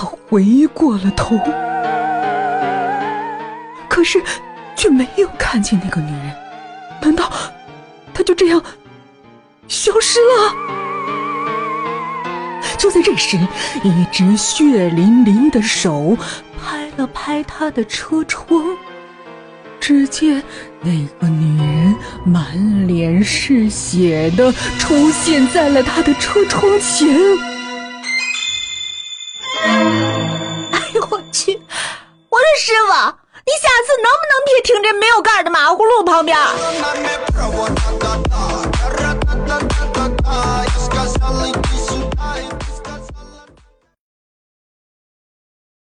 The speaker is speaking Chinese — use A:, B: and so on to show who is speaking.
A: 他回过了头，可是却没有看见那个女人。难道她就这样消失了？就在这时，一只血淋淋的手拍了拍他的车窗，只见那个女人满脸是血的出现在了他的车窗前。
B: 去！我说师傅，你下次能不能别停这没有盖的马葫芦旁边？